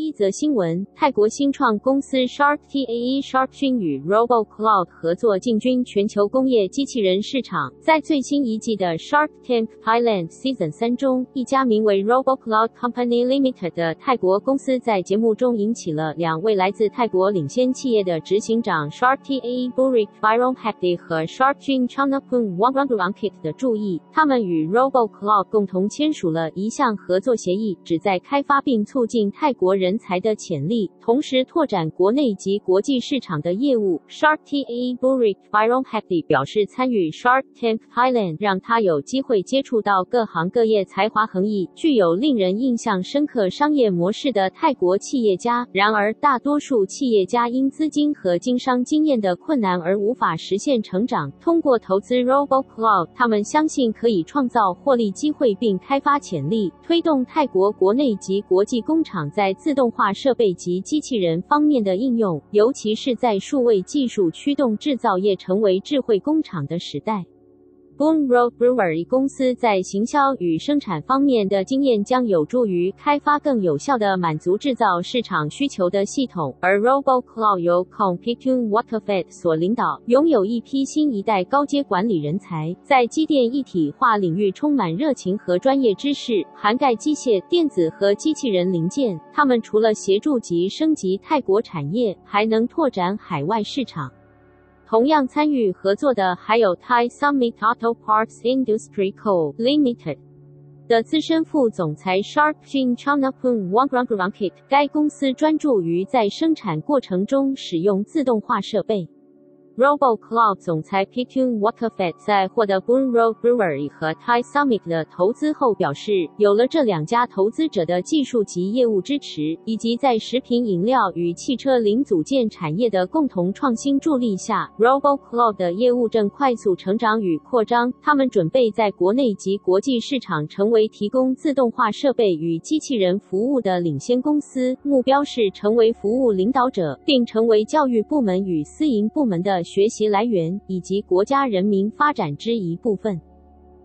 一则新闻：泰国新创公司 Shark TAE SharkGene 与 RoboCloud 合作进军全球工业机器人市场。在最新一季的 Shark Tank Thailand Season 三中，一家名为 RoboCloud Company Limited 的泰国公司在节目中引起了两位来自泰国领先企业的执行长 Shark TAE Burik Viromhakdi 和 SharkGene Chonapun Wongrongruangkit 的注意。他们与 RoboCloud 共同签署了一项合作协议，旨在开发并促进泰国人才的潜力，同时拓展国内及国际市场的业务。Shark TAE Burik Viromhakdi 表示，参与 Shark Tank Thailand 让他有机会接触到各行各业才华横溢、具有令人印象深刻商业模式的泰国企业家。然而，大多数企业家因资金和经商经验的困难而无法实现成长。通过投资 RoboCloud，他们相信可以创造获利机会并开发潜力，推动泰国国内及国际工厂在自动化设备及机器人方面的应用，尤其是在数位技术驱动制造业成为智慧工厂的时代。Boon Road Brewery 公司在行销与生产方面的经验将有助于开发更有效的满足制造市场需求的系统，而 RoboCloud 由 Kongpitun Wattaphat 所领导，拥有一批新一代高阶管理人才，在机电一体化领域充满热情和专业知识，涵盖机械、电子和机器人零件。他们除了协助及升级泰国产业，还能拓展海外市场。同样参与合作的还有 Thai Summit Auto Parts Industry Co. Limited 的资深副总裁 Sharp Jin c h a n a p u n Wongrongruangkit。该公司专注于在生产过程中使用自动化设备。RoboCloud 总裁 Pitun Wattaphat 在获得 Boon Rawd Brewery 和 Thai Summit 的投资后表示，有了这两家投资者的技术及业务支持，以及在食品饮料与汽车零组件产业的共同创新助力下，RoboCloud 的业务正快速成长与扩张。他们准备在国内及国际市场成为提供自动化设备与机器人服务的领先公司，目标是成为服务领导者，并成为教育部门与私营部门的学习来源以及国家人民发展之一部分。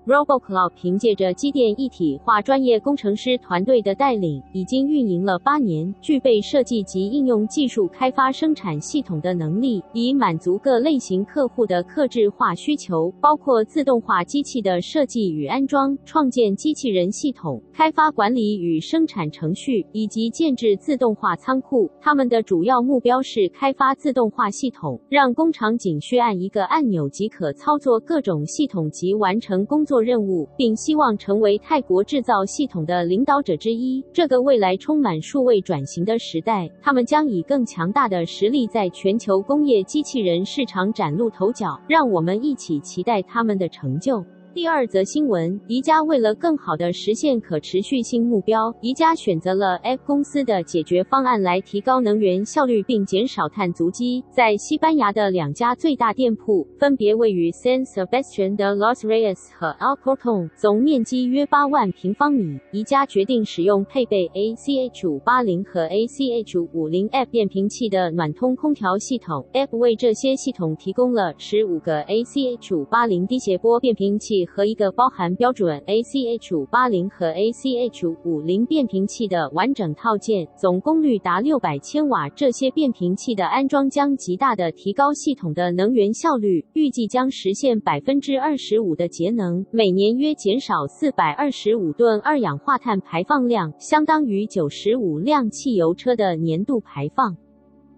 RoboCloud 凭借着机电一体化专业工程师团队的带领，已经运营了八年，具备设计及应用技术开发生产系统的能力，以满足各类型客户的客制化需求，包括自动化机器的设计与安装、创建机器人系统、开发管理与生产程序，以及建制自动化仓库。他们的主要目标是开发自动化系统，让工厂仅需按一个按钮即可操作各种系统及完成工作。做任务，并希望成为泰国制造系统的领导者之一。这个未来充满数位转型的时代，他们将以更强大的实力在全球工业机器人市场崭露头角。让我们一起期待他们的成就。第二则新闻，宜家为了更好地实现可持续性目标，宜家选择了 App 公司的解决方案来提高能源效率并减少碳足迹。在西班牙的两家最大店铺，分别位于 San Sebastian de los Reyes 和 a l c o r t o n 总面积约八万平方米。宜家决定使用配备 ACH 五八零和 ACH 五零 F 变频器的暖通空调系统。App 为这些系统提供了十五个 ACH 五八零低谐波变频器。和一个包含标准 ACH 五八零和 ACH 五零变频器的完整套件，总功率达六百千瓦。这些变频器的安装将极大的提高系统的能源效率，预计将实现百分之二十五的节能，每年约减少四百二十五吨二氧化碳排放量，相当于九十五辆汽油车的年度排放。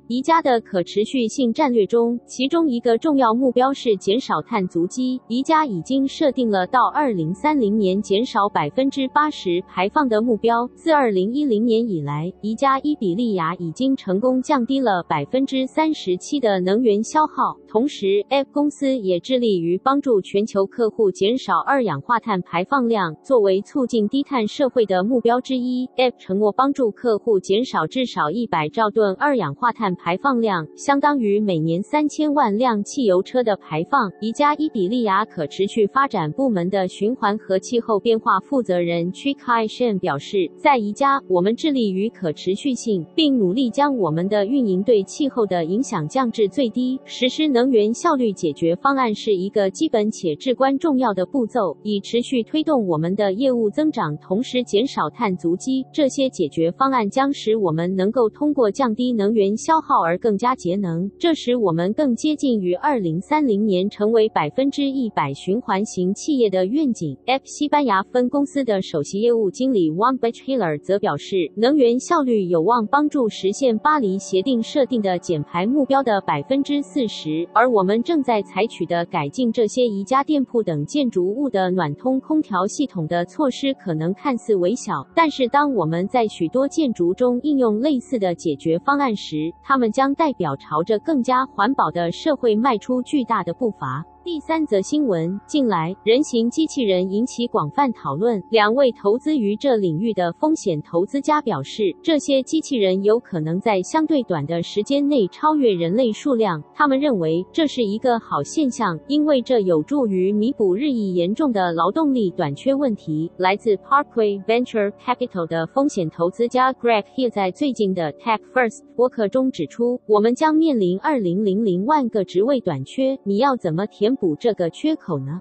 宜家的可持续性战略中，其中一个重要目标是减少碳足迹。宜家已经设定了到二零三零年减少百分之八十排放的目标。自二零一零年以来，宜家伊比利亚已经成功降低了百分之三十七的能源消耗。同时，F 公司也致力于帮助全球客户减少二氧化碳排放量。作为促进低碳社会的目标之一 F 承诺帮助客户减少至少一百兆吨二氧化碳。排放量，相当于每年三千万辆汽油车的排放。宜家伊比利亚可持续发展部门的循环和气候变化负责人 Chi Kai Shen 表示，在宜家，我们致力于可持续性，并努力将我们的运营对气候的影响降至最低。实施能源效率解决方案是一个基本且至关重要的步骤，以持续推动我们的业务增长，同时减少碳足迹。这些解决方案将使我们能够通过降低能源消耗耗而更加节能，这使我们更接近于二零三零年成为百分之一百循环型企业的愿景。F 西班牙分公司的首席业务经理 Juan Bechiller 则表示，能源效率有望帮助实现巴黎协定设定的减排目标的百分之四十，而我们正在采取的改进这些宜家店铺等建筑物的暖通空调系统的措施可能看似微小，但是当我们在许多建筑中应用类似的解决方案时，它他们将代表朝着更加环保的社会迈出巨大的步伐。第三则新闻，近来人形机器人引起广泛讨论。两位投资于这领域的风险投资家表示，这些机器人有可能在相对短的时间内超越人类数量。他们认为这是一个好现象，因为这有助于弥补日益严重的劳动力短缺问题。来自 Parkway Venture Capital 的风险投资家 Greg He 在最近的 Tech First 博客中指出，我们将面临二零零零万个职位短缺，你要怎么填补这个缺口呢？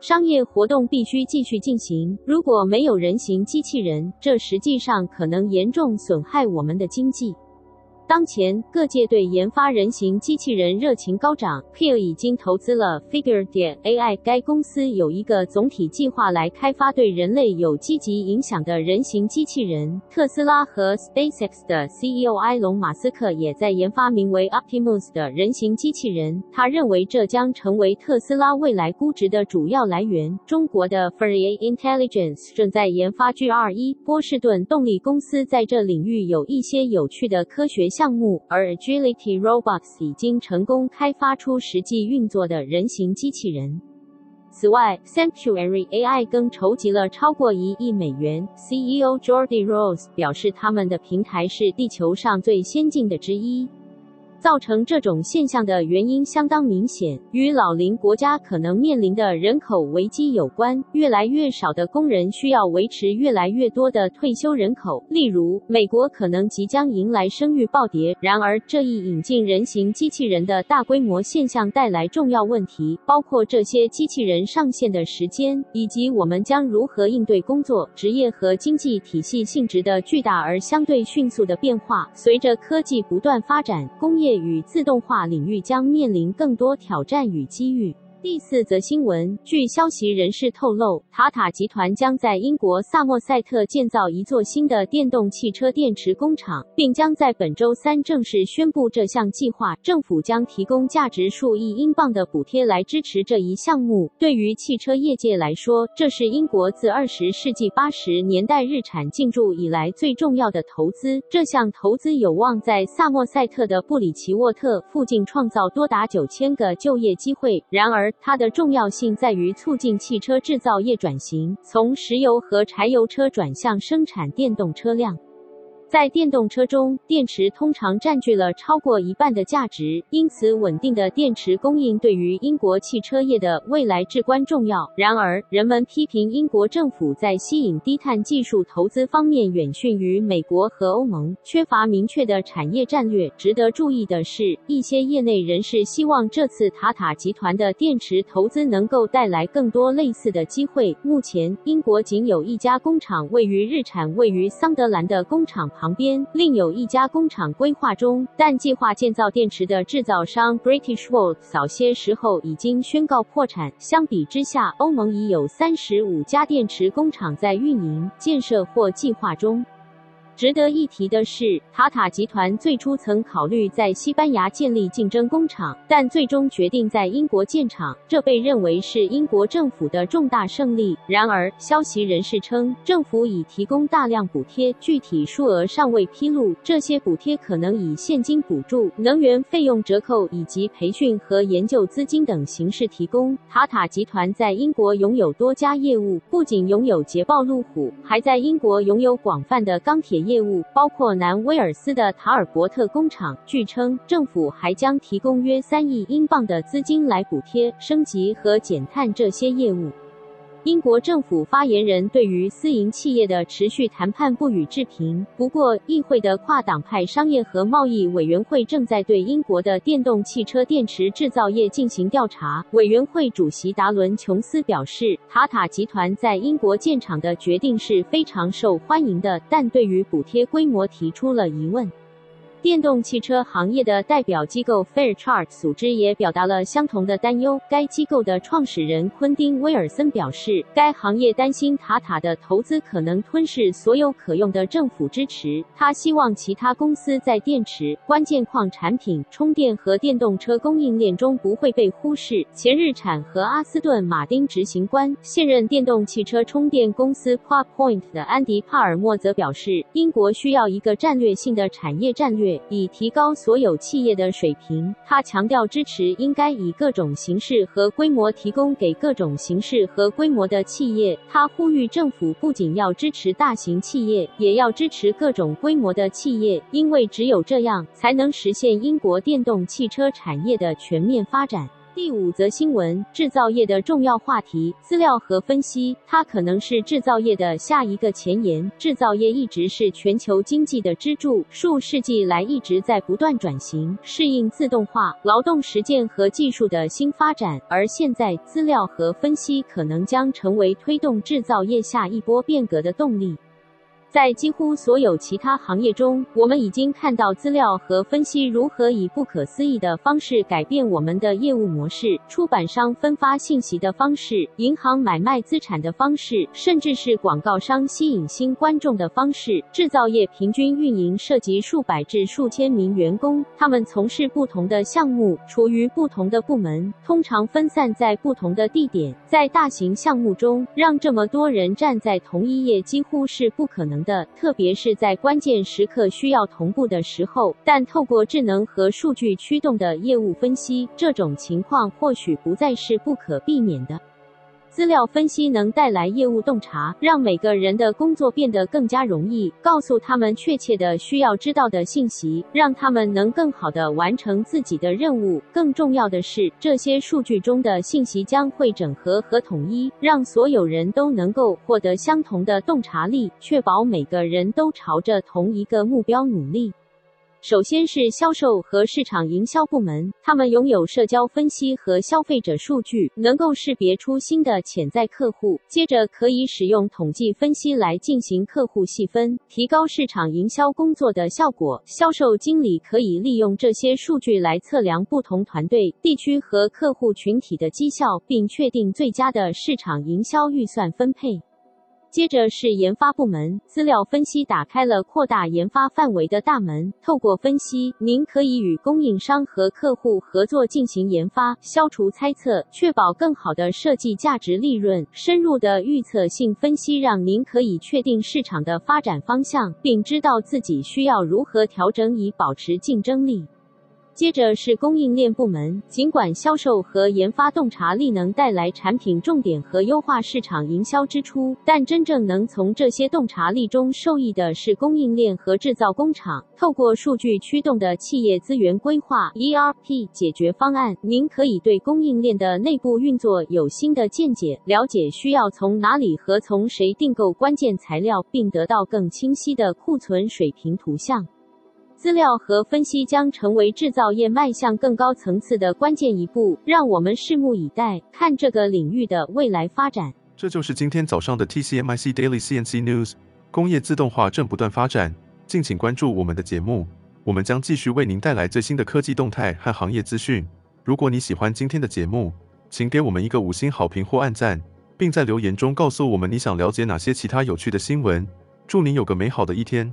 商业活动必须继续进行。如果没有人形机器人，这实际上可能严重损害我们的经济。当前，各界对研发人形机器人热情高涨。Hill 已经投资了 Figure 点 AI，该公司有一个总体计划来开发对人类有积极影响的人形机器人。特斯拉和 SpaceX 的 CEO 埃隆·马斯克也在研发名为 Optimus 的人形机器人。他认为这将成为特斯拉未来估值的主要来源。中国的 Furii Intelligence 正在研发 G21。波士顿动力公司在这领域有一些有趣的科学项目，而 Agility Robots 已经成功开发出实际运作的人形机器人。此外，Sanctuary AI 更筹集了超过一亿美元。CEO Jordi Rose 表示，他们的平台是地球上最先进的之一。造成这种现象的原因相当明显，与老龄国家可能面临的人口危机有关。越来越少的工人需要维持越来越多的退休人口。例如，美国可能即将迎来生育暴跌。然而，这一引进人形机器人的大规模现象带来重要问题，包括这些机器人上线的时间，以及我们将如何应对工作、职业和经济体系性质的巨大而相对迅速的变化。随着科技不断发展，工业业与自动化领域将面临更多挑战与机遇。第四则新闻，据消息人士透露，塔塔集团将在英国萨默塞特建造一座新的电动汽车电池工厂，并将在本周三正式宣布这项计划。政府将提供价值数亿英镑的补贴来支持这一项目。对于汽车业界来说，这是英国自二十世纪八十年代日产进驻以来最重要的投资。这项投资有望在萨默塞特的布里奇沃特附近创造多达九千个就业机会。然而，它的重要性在于促进汽车制造业转型，从石油和柴油车转向生产电动车辆。在电动车中，电池通常占据了超过一半的价值，因此稳定的电池供应对于英国汽车业的未来至关重要。然而，人们批评英国政府在吸引低碳技术投资方面远逊于美国和欧盟，缺乏明确的产业战略。值得注意的是，一些业内人士希望这次塔塔集团的电池投资能够带来更多类似的机会。目前，英国仅有一家工厂位于日产位于桑德兰的工厂旁边另有一家工厂规划中，但计划建造电池的制造商 Britishvolt 早些时候已经宣告破产。相比之下，欧盟已有三十五家电池工厂在运营、建设或计划中。值得一提的是，塔塔集团最初曾考虑在西班牙建立竞争工厂，但最终决定在英国建厂，这被认为是英国政府的重大胜利。然而，消息人士称，政府已提供大量补贴，具体数额尚未披露。这些补贴可能以现金补助、能源费用折扣以及培训和研究资金等形式提供。塔塔集团在英国拥有多家业务，不仅拥有捷豹路虎，还在英国拥有广泛的钢铁业。务，包括南威尔斯的塔尔伯特工厂。据称，政府还将提供约三亿英镑的资金来补贴、升级和减碳这些业务。英国政府发言人对于私营企业的持续谈判不予置评。不过，议会的跨党派商业和贸易委员会正在对英国的电动汽车电池制造业进行调查。委员会主席达伦·琼斯表示，塔塔集团在英国建厂的决定是非常受欢迎的，但对于补贴规模提出了疑问。电动汽车行业的代表机构 Fairchart 组织也表达了相同的担忧。该机构的创始人昆丁·威尔森表示，该行业担心塔塔的投资可能吞噬所有可用的政府支持。他希望其他公司在电池、关键矿产品、充电和电动车供应链中不会被忽视。前日产和阿斯顿马丁执行官、现任电动汽车充电公司 Quad Point 的安迪·帕尔默则表示，英国需要一个战略性的产业战略。以提高所有企业的水平。他强调，支持应该以各种形式和规模提供给各种形式和规模的企业。他呼吁政府不仅要支持大型企业，也要支持各种规模的企业，因为只有这样，才能实现英国电动汽车产业的全面发展。第五则新闻：制造业的重要话题，资料和分析。它可能是制造业的下一个前沿。制造业一直是全球经济的支柱，数世纪来一直在不断转型，适应自动化、劳动实践和技术的新发展。而现在，资料和分析可能将成为推动制造业下一波变革的动力。在几乎所有其他行业中，我们已经看到资料和分析如何以不可思议的方式改变我们的业务模式。出版商分发信息的方式，银行买卖资产的方式，甚至是广告商吸引新观众的方式。制造业平均运营涉及数百至数千名员工，他们从事不同的项目，处于不同的部门，通常分散在不同的地点。在大型项目中，让这么多人站在同一页几乎是不可能的，特别是在关键时刻需要同步的时候。但透过智能和数据驱动的业务分析，这种情况或许不再是不可避免的。资料分析能带来业务洞察，让每个人的工作变得更加容易，告诉他们确切的需要知道的信息，让他们能更好地完成自己的任务。更重要的是，这些数据中的信息将会整合和统一，让所有人都能够获得相同的洞察力，确保每个人都朝着同一个目标努力。首先是销售和市场营销部门，他们拥有社交分析和消费者数据，能够识别出新的潜在客户。接着可以使用统计分析来进行客户细分，提高市场营销工作的效果。销售经理可以利用这些数据来测量不同团队、地区和客户群体的绩效，并确定最佳的市场营销预算分配。接着是研发部门，资料分析打开了扩大研发范围的大门。透过分析，您可以与供应商和客户合作进行研发，消除猜测，确保更好的设计价值利润。深入的预测性分析让您可以确定市场的发展方向，并知道自己需要如何调整以保持竞争力。接着是供应链部门，尽管销售和研发洞察力能带来产品重点和优化市场营销支出，但真正能从这些洞察力中受益的是供应链和制造工厂。透过数据驱动的企业资源规划 （ERP） 解决方案，您可以对供应链的内部运作有新的见解，了解需要从哪里和从谁订购关键材料，并得到更清晰的库存水平图像。资料和分析将成为制造业迈向更高层次的关键一步，让我们拭目以待，看这个领域的未来发展。这就是今天早上的 TCMIC Daily CNC News。工业自动化正不断发展，敬请关注我们的节目，我们将继续为您带来最新的科技动态和行业资讯。如果你喜欢今天的节目，请给我们一个五星好评或按赞，并在留言中告诉我们你想了解哪些其他有趣的新闻。祝您有个美好的一天。